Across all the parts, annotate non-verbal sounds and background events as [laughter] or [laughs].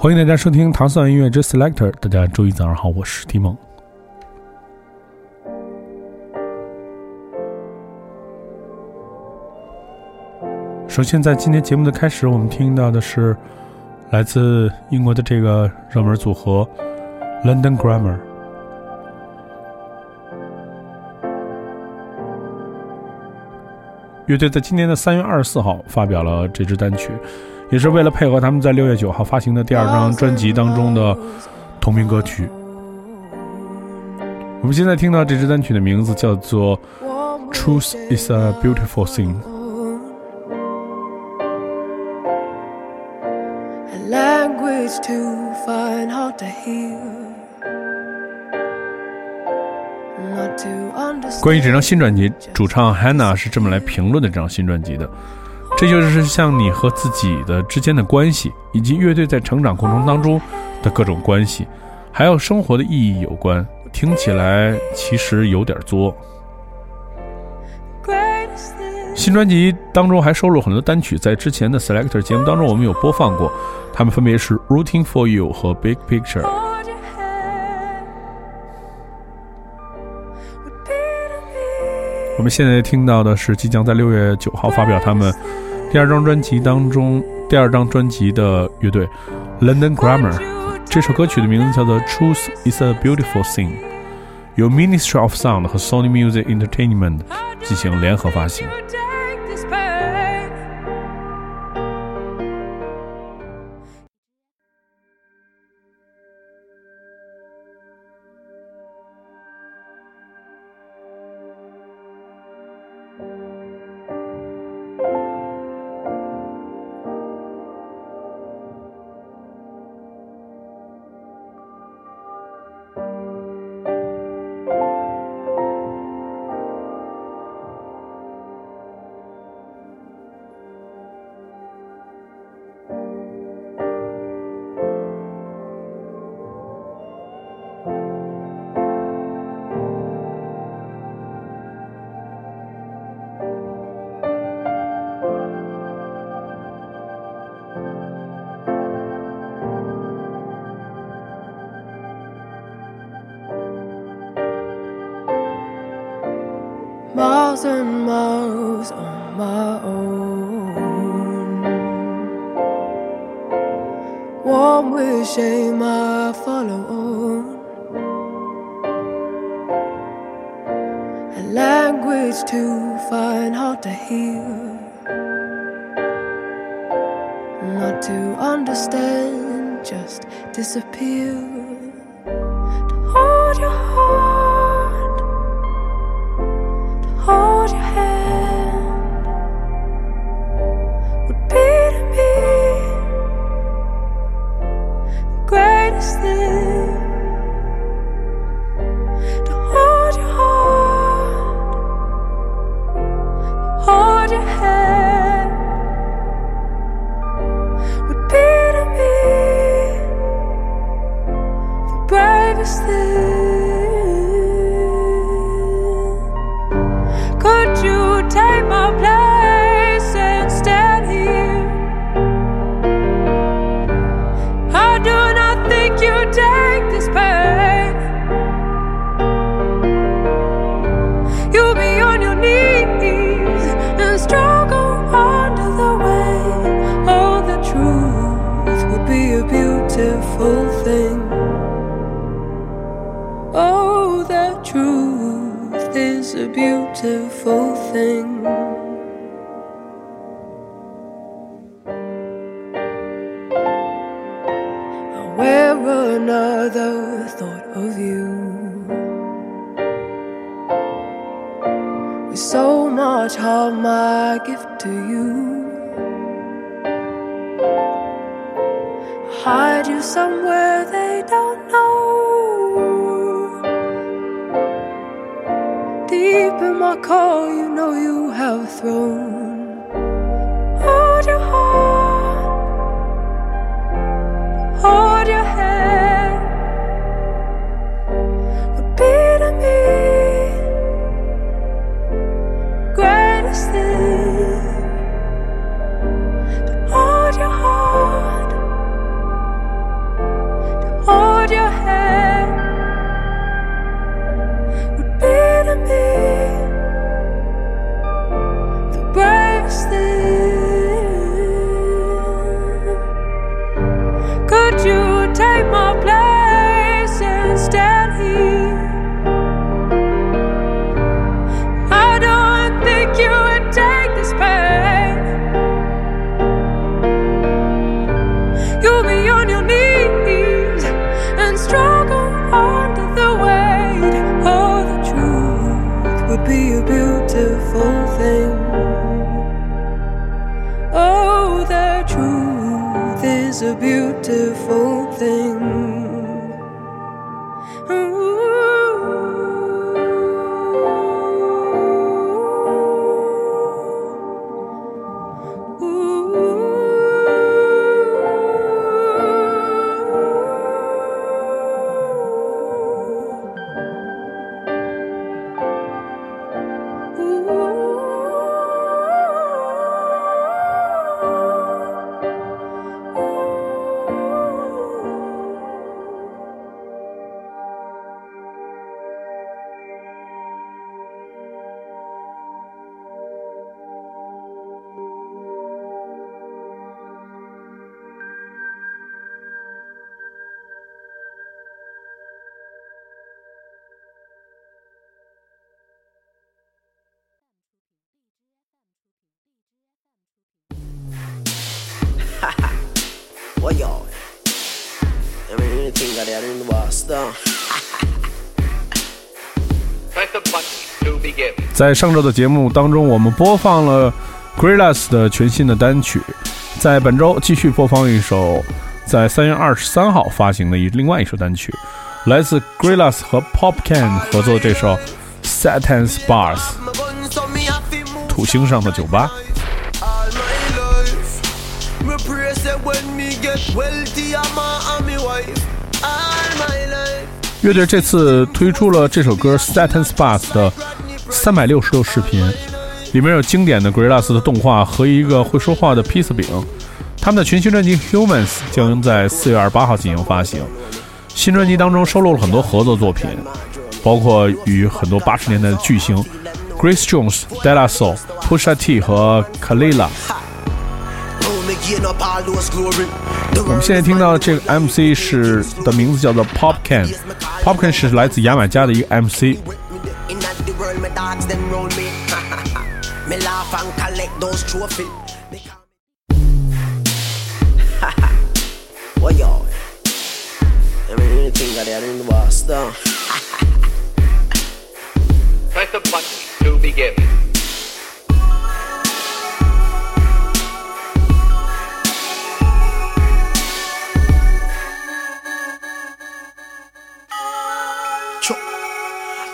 欢迎大家收听《糖蒜音乐之 Selector》。大家周一早上好，我是蒂梦。首先，在今天节目的开始，我们听到的是来自英国的这个热门组合 London Grammar 乐队，在今年的三月二十四号发表了这支单曲，也是为了配合他们在六月九号发行的第二张专辑当中的同名歌曲。我们现在听到这支单曲的名字叫做《Truth Is a Beautiful Thing》。关于这张新专辑，主唱 Hannah 是这么来评论的：这张新专辑的，这就是像你和自己的之间的关系，以及乐队在成长过程当中的各种关系，还有生活的意义有关。听起来其实有点作。新专辑当中还收录很多单曲，在之前的 Selector 节目当中我们有播放过，他们分别是 Rooting for You 和 Big Picture。我们现在听到的是即将在六月九号发表他们第二张专辑当中第二张专辑的乐队 London Grammar。这首歌曲的名字叫做《Truth Is a Beautiful Thing》，由 Ministry of Sound 和 Sony Music Entertainment 进行联合发行。Miles and miles on my own. Warm with shame, I follow on. A language to find hard to hear. Not to understand, just disappear. Don't know. Deep in my core, you know you have a beautiful thing. Oh, the truth is a beautiful thing. To begin. 在上周的节目当中，我们播放了 Gorillaz 的全新的单曲，在本周继续播放一首在三月二十三号发行的一另外一首单曲，来自 Gorillaz 和 Popcan 合作的这首 Satan's Bars 土星上的酒吧。乐队这次推出了这首歌 Satan's Bars 的三百六十六视频，里面有经典的 Gorillaz 的动画和一个会说话的披萨饼。他们的全新专辑 Humans 将在四月二十八号进行发行。新专辑当中收录了很多合作作品，包括与很多八十年代的巨星 Grace Jones、Dela So、Pusha T 和 Kalila。我们现在听到的这个 MC 是的名字叫做 Popcan。Popcan 是来自牙买加的一个 MC。In the world, my dogs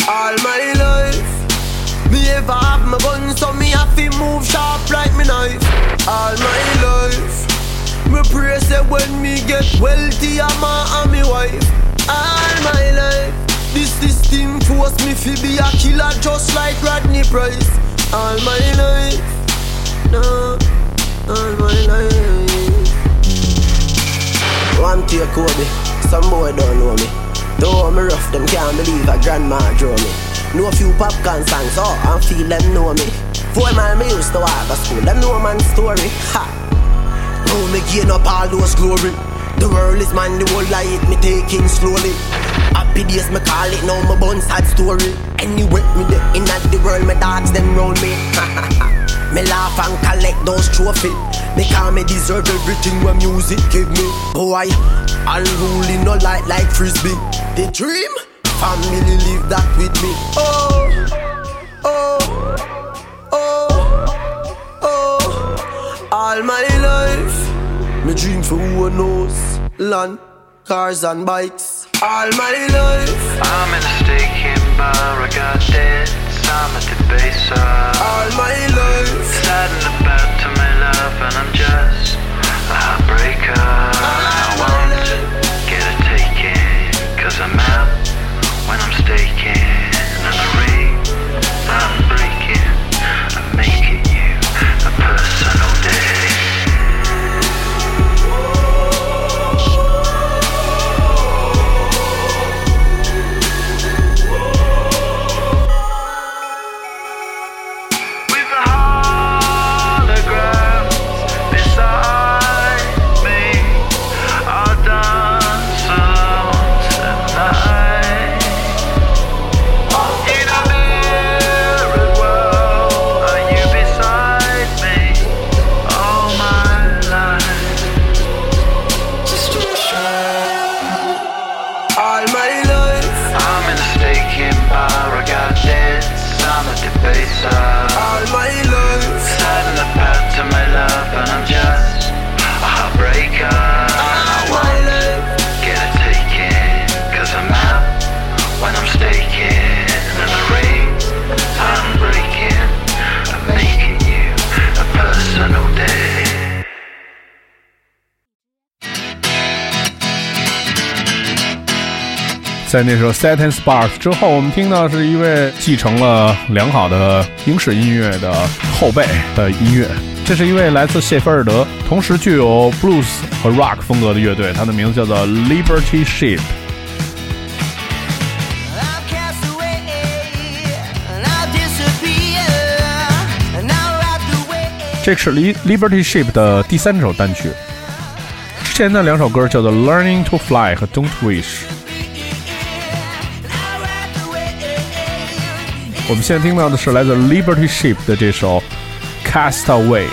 All my life, me ever have my gun, so me have to move sharp like me knife. All my life, me pray say when me get wealthy, I'm a and me wife. All my life, this system force me to be a killer just like Rodney Price. All my life, no, all my life. One take Kobe, some boy don't know me. Though me rough, them can't believe a grandma draw me. Know a few popcorn songs, oh, and feel them know me. Four man me used to walk to school, them know man story. Ha! Now me gain up all those glory. The world is mine, the whole life me taking slowly. Happy days me call it, now my bun sad story. Anyway, me the in the world, my dogs them roll me. [laughs] me laugh and collect those trophies. Because me deserve everything when music give me. Boy, i Unruly, no light like frisbee. The dream, family live that with me. Oh, oh, oh, oh. All my life, me dream for who knows land, cars and bikes. All my life, I'm in a staking bar, I got debts, I'm at the base of all my life. Sad and bad to my love, and I'm just a heartbreaker. Ah. 在那首《Satin Sparks》之后，我们听到是一位继承了良好的英式音乐的后辈的音乐。这是一位来自谢菲尔德，同时具有 blues 和 rock 风格的乐队，它的名字叫做 Liberty Ship。这是 Liberty Ship 的第三首单曲。之前的两首歌叫做《Learning to Fly》和《Don't Wish》。我们现在听到的是来自 Liberty Ship 的这首《Castaway》。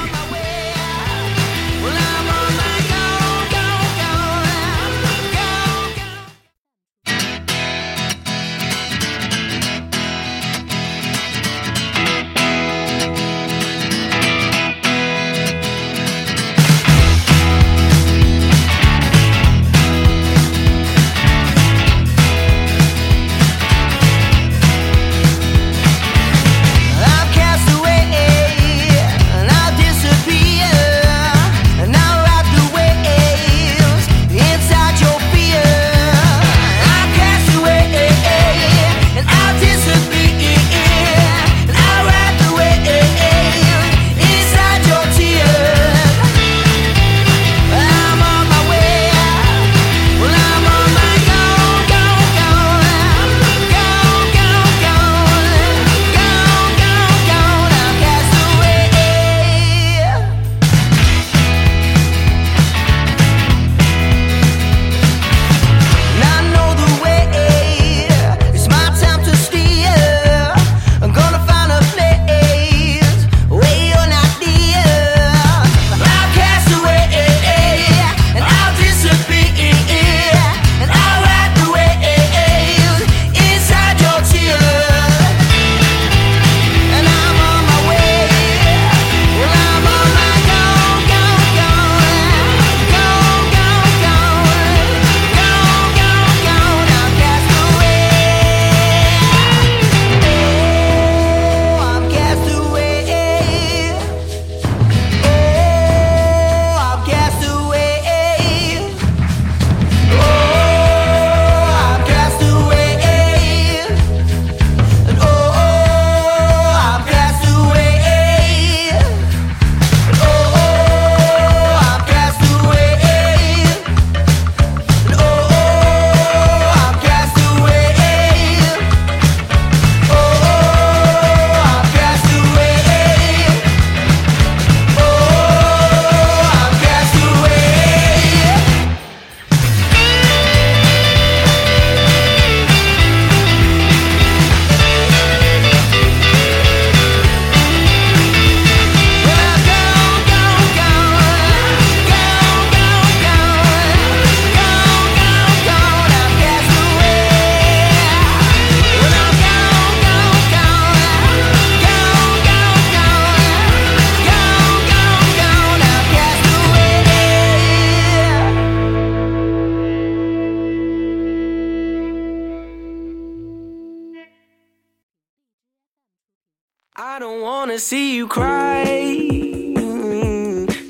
You cry.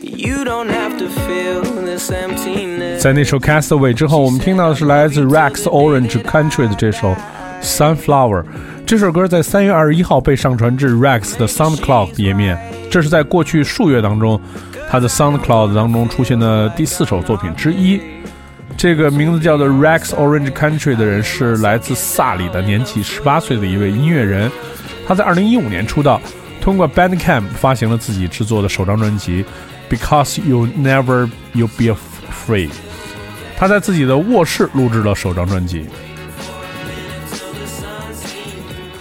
You don't have to feel this emptiness. 在那首《Castaway》之后，我们听到的是来自 Rex Orange Country 的这首《Sunflower》。这首歌在三月二十一号被上传至 Rex 的 SoundCloud 页面，这是在过去数月当中，他的 SoundCloud 当中出现的第四首作品之一。这个名字叫做 Rex Orange Country 的人是来自萨里的，年仅十八岁的一位音乐人。他在二零一五年出道，通过 Bandcamp 发行了自己制作的首张专辑《Because You Never You Be Free》。他在自己的卧室录制了首张专辑。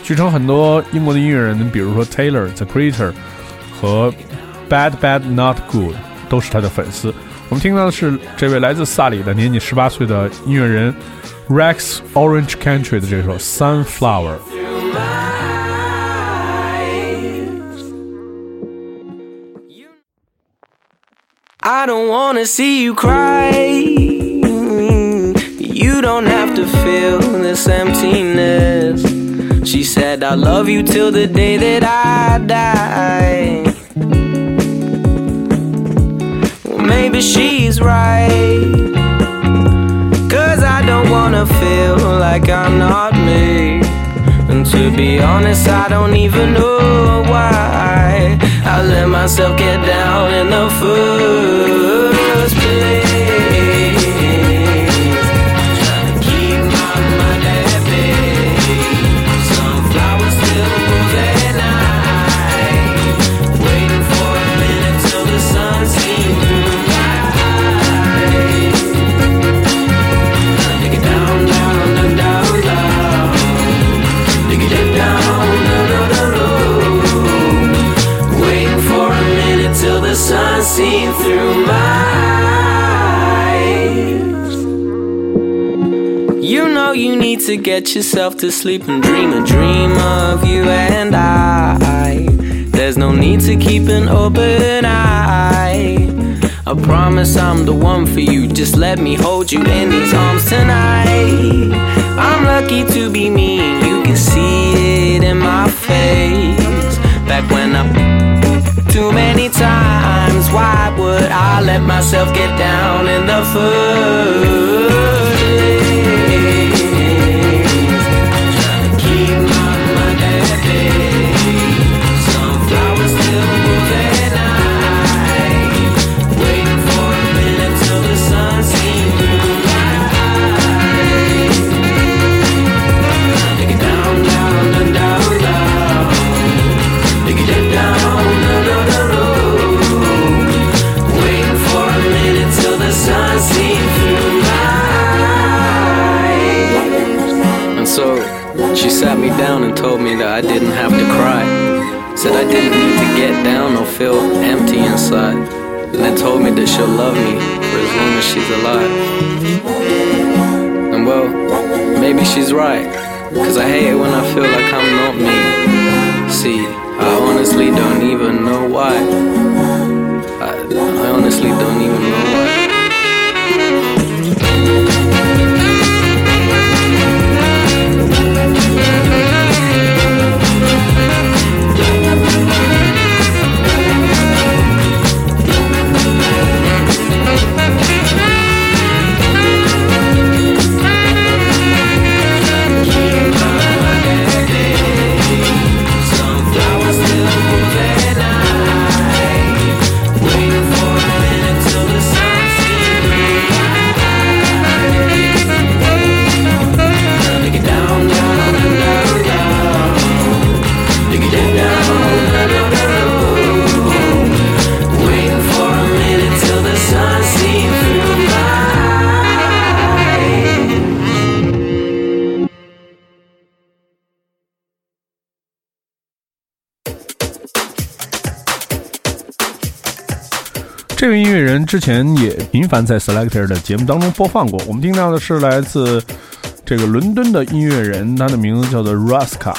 据称，很多英国的音乐人，比如说 Taylor、The Creator 和 Bad Bad Not Good，都是他的粉丝。我们听到的是这位来自萨里的年仅十八岁的音乐人 Rex Orange Country 的这首《Sunflower》。I don't wanna see you cry. You don't have to feel this emptiness. She said, I love you till the day that I die. Well, maybe she's right. Cause I don't wanna feel like I'm not me. And to be honest, I don't even know why I let myself get down in the first need to get yourself to sleep and dream a dream of you and I. There's no need to keep an open eye. I promise I'm the one for you. Just let me hold you in these arms tonight. I'm lucky to be me, you can see it in my face. Back when I too many times, why would I let myself get down in the first down and told me that I didn't have to cry. Said I didn't need to get down or feel empty inside. And then told me that she'll love me for as long as she's alive. And well, maybe she's right. Cause I hate it when I feel like I'm not me. See, I honestly don't even know why. I, I honestly don't even know why. 之前也频繁在 Selector 的节目当中播放过。我们听到的是来自这个伦敦的音乐人，他的名字叫做 Ruska。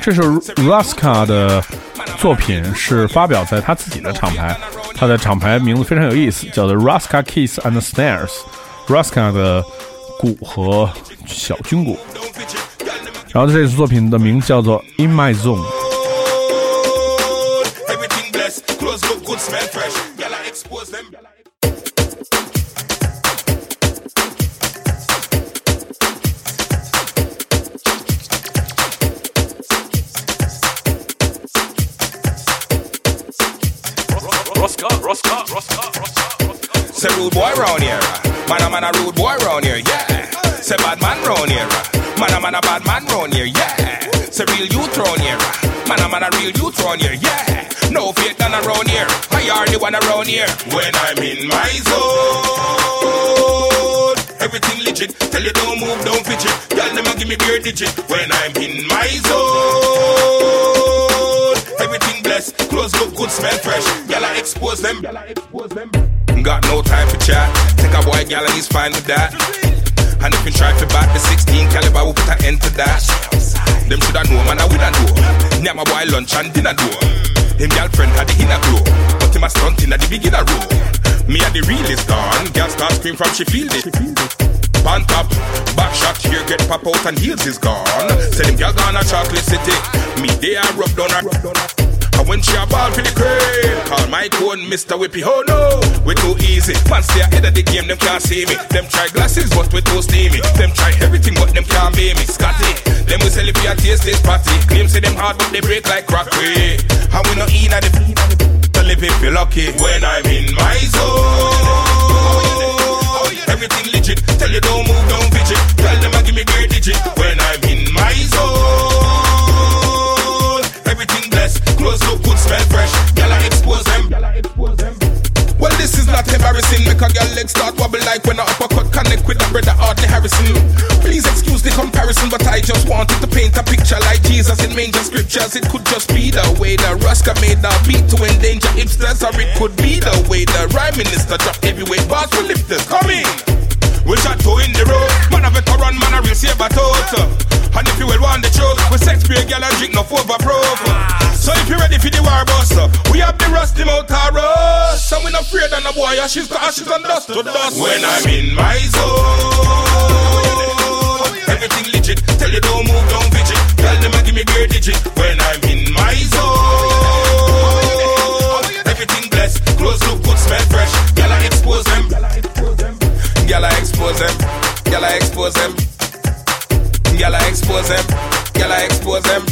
这首 Ruska 的作品是发表在他自己的厂牌他的厂牌名字非常有意思，叫做 Raska Keys and Snares。Raska 的鼓和小军鼓。然后这次作品的名字叫做 In My Zone。Everything blessed, clothes look good, smell fresh. Girl, I expose them. Say rude boy round here. Man a man a rude boy round here, yeah. Say bad man round here. Ah. Man a man a bad man round here, yeah. Say real youth round here. Ah. Man a man a real youth round here, yeah. No fake done around here. I are the one around here. When I'm in my zone, everything legit. Tell you don't move, don't fidget. Girl, them give me beer digit. When I'm in my zone, everything blessed. Clothes look good, smell fresh. I expose them. I expose them. Got no time for chat. Take a boy, gal, and he's fine with that. And if you try to bat the 16 caliber, we'll put an end to that. Them shoulda know, man, I woulda know. Near my boy lunch and dinner do. Him girlfriend had the inner glow, but him a stunt in at the beginner row. Me at the realest gone. Girl start scream from she feel it. Pan top, back shot here, get pop out and heels is gone. Say them girl gone a chocolate city. Me they are rub down her. When she a ball for the crane, call my code Mr. Whippy. Oh no, we too easy. Man stay ahead of the game, them can't see me. Them try glasses, but we too steamy. Them try everything, but them can't be me. Scotty, them we sell it for your taste this party. Claim say them hard, but they break like crockery. Eh. How we not in at the live if you're lucky. When I'm in my zone, picture like Jesus in major scriptures. It could just be the way the Raska made the beat to endanger hipsters, or it could be the way the rhyme minister drop heavyweight bars for lifters. Coming! in. We shot two in the road. Man a veteran, man a real saber total. And if you will want the truth, we sex pay girl and drink no over proof. So if you ready for the war bus, we have the rusty motor rush. And we not afraid of no boy, ashes to ashes and dust to dust. When I'm in my zone, everything legit. Tell you don't move, don't fidget. Tell them I give me beer digit. When I'm in my zone, everything blessed. Clothes look good, smell fresh. Girl, I expose them. Girl, I expose them. Girl, I expose them. Girl, I expose them. Girl, I expose them.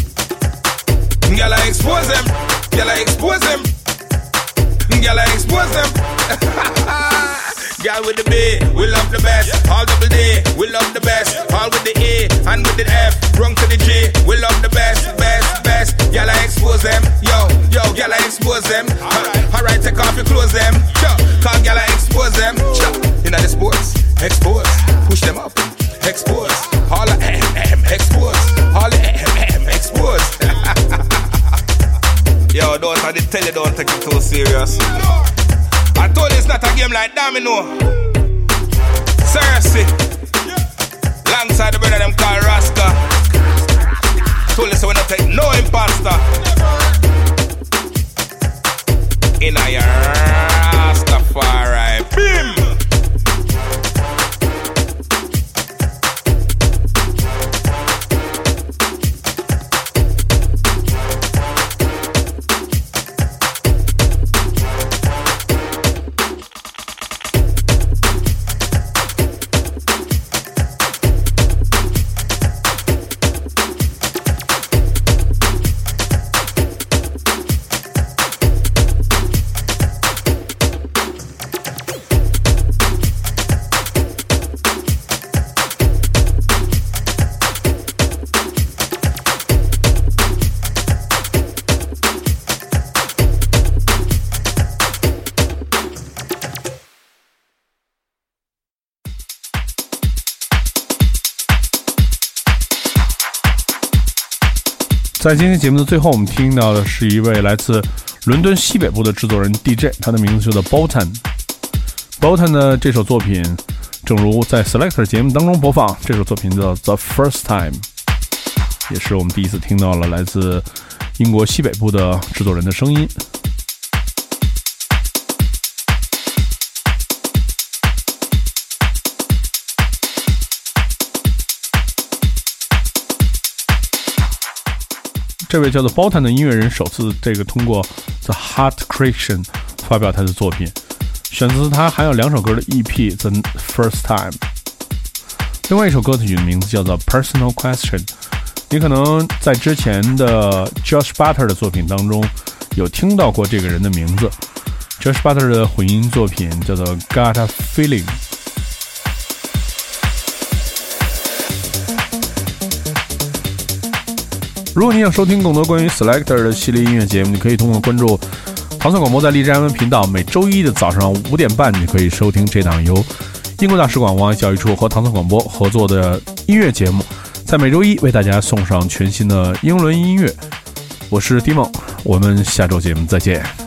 Girl, I expose them. Girl, I expose them. Girl, I expose them. [laughs] Girl with the B, we love the best. All double D, we love the best. All with the E and with the F, wrong to the G, we love the best, best, best. Girl, I expose them. Yo, yo, girl, I expose them. Alright, take off your clothes, them. Yo, call girl, I expose them. Yo, in the sports, expose, push them up, expose. All the M, expose. All the M, expose. [laughs] Yo, don't I did tell you don't take it too serious. I told you it's not a game like domino. Seriously. Alongside the brother them called Raska. Told you so we not take no imposter. In a Rastafari. Bim! 在今天节目的最后，我们听到的是一位来自伦敦西北部的制作人 DJ，他的名字叫做 Bolton。Bolton 的这首作品，正如在 Selector 节目当中播放，这首作品叫 The First Time，也是我们第一次听到了来自英国西北部的制作人的声音。这位叫做 Bolton 的音乐人首次这个通过 The Heart Creation 发表他的作品，选择他还有两首歌的 EP The First Time。另外一首歌曲的名字叫做 Personal Question。你可能在之前的 Josh Butter 的作品当中有听到过这个人的名字。Josh Butter 的混音作品叫做 Got a Feeling。如果你想收听更多关于 Selector 的系列音乐节目，你可以通过关注唐宋广播在荔枝 FM 频道，每周一的早上五点半，你可以收听这档由英国大使馆文化教育处和唐宋广播合作的音乐节目，在每周一为大家送上全新的英伦音乐。我是 Dimon，我们下周节目再见。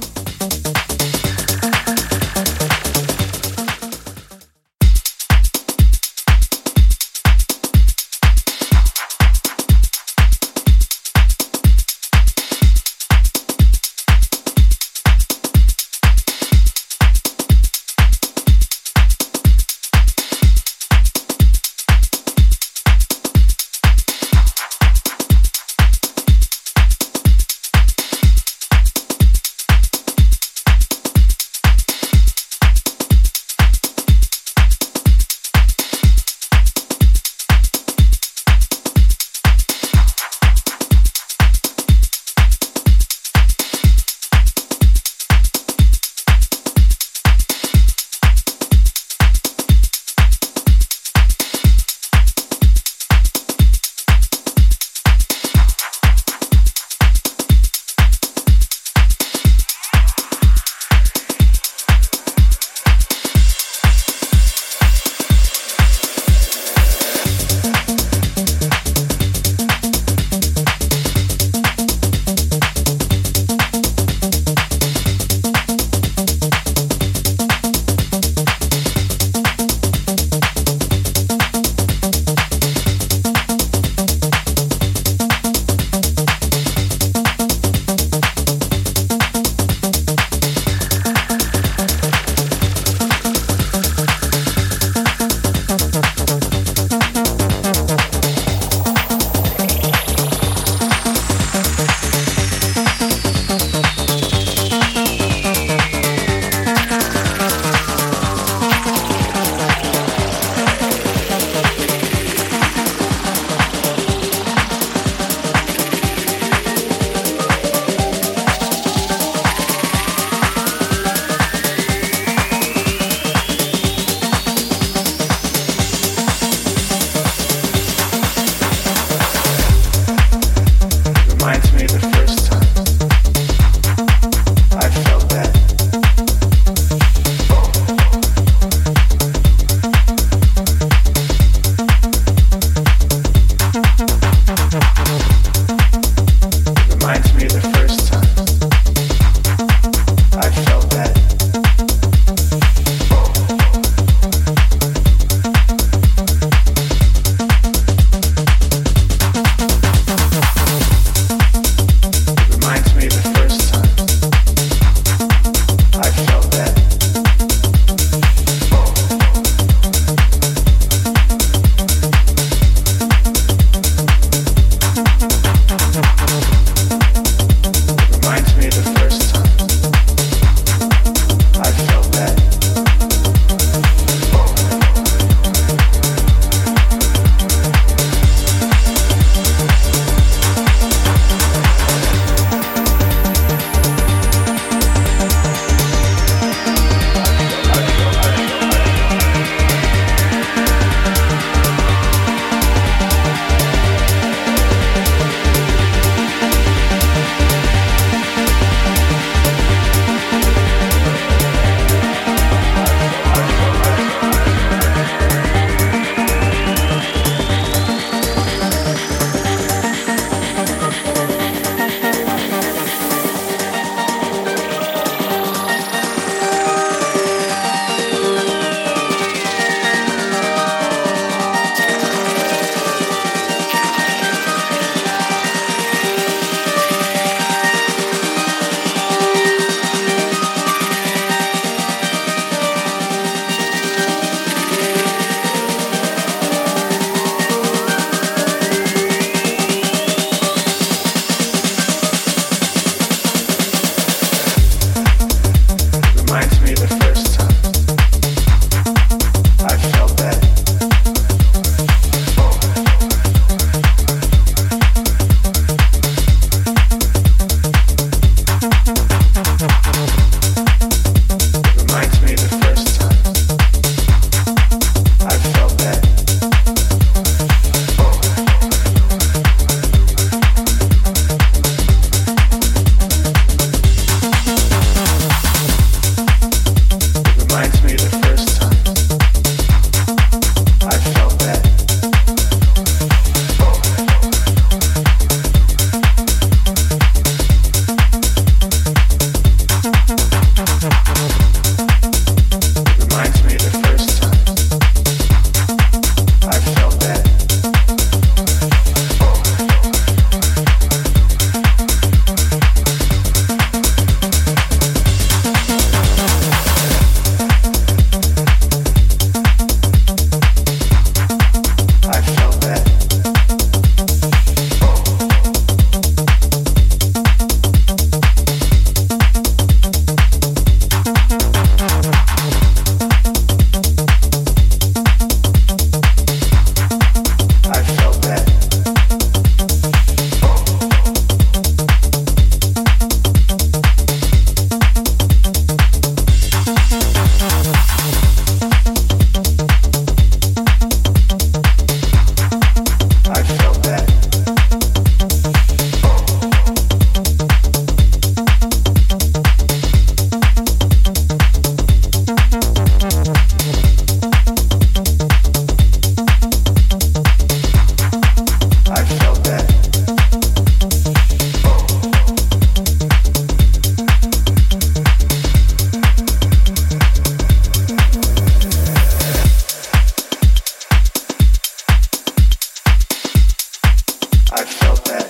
I felt that.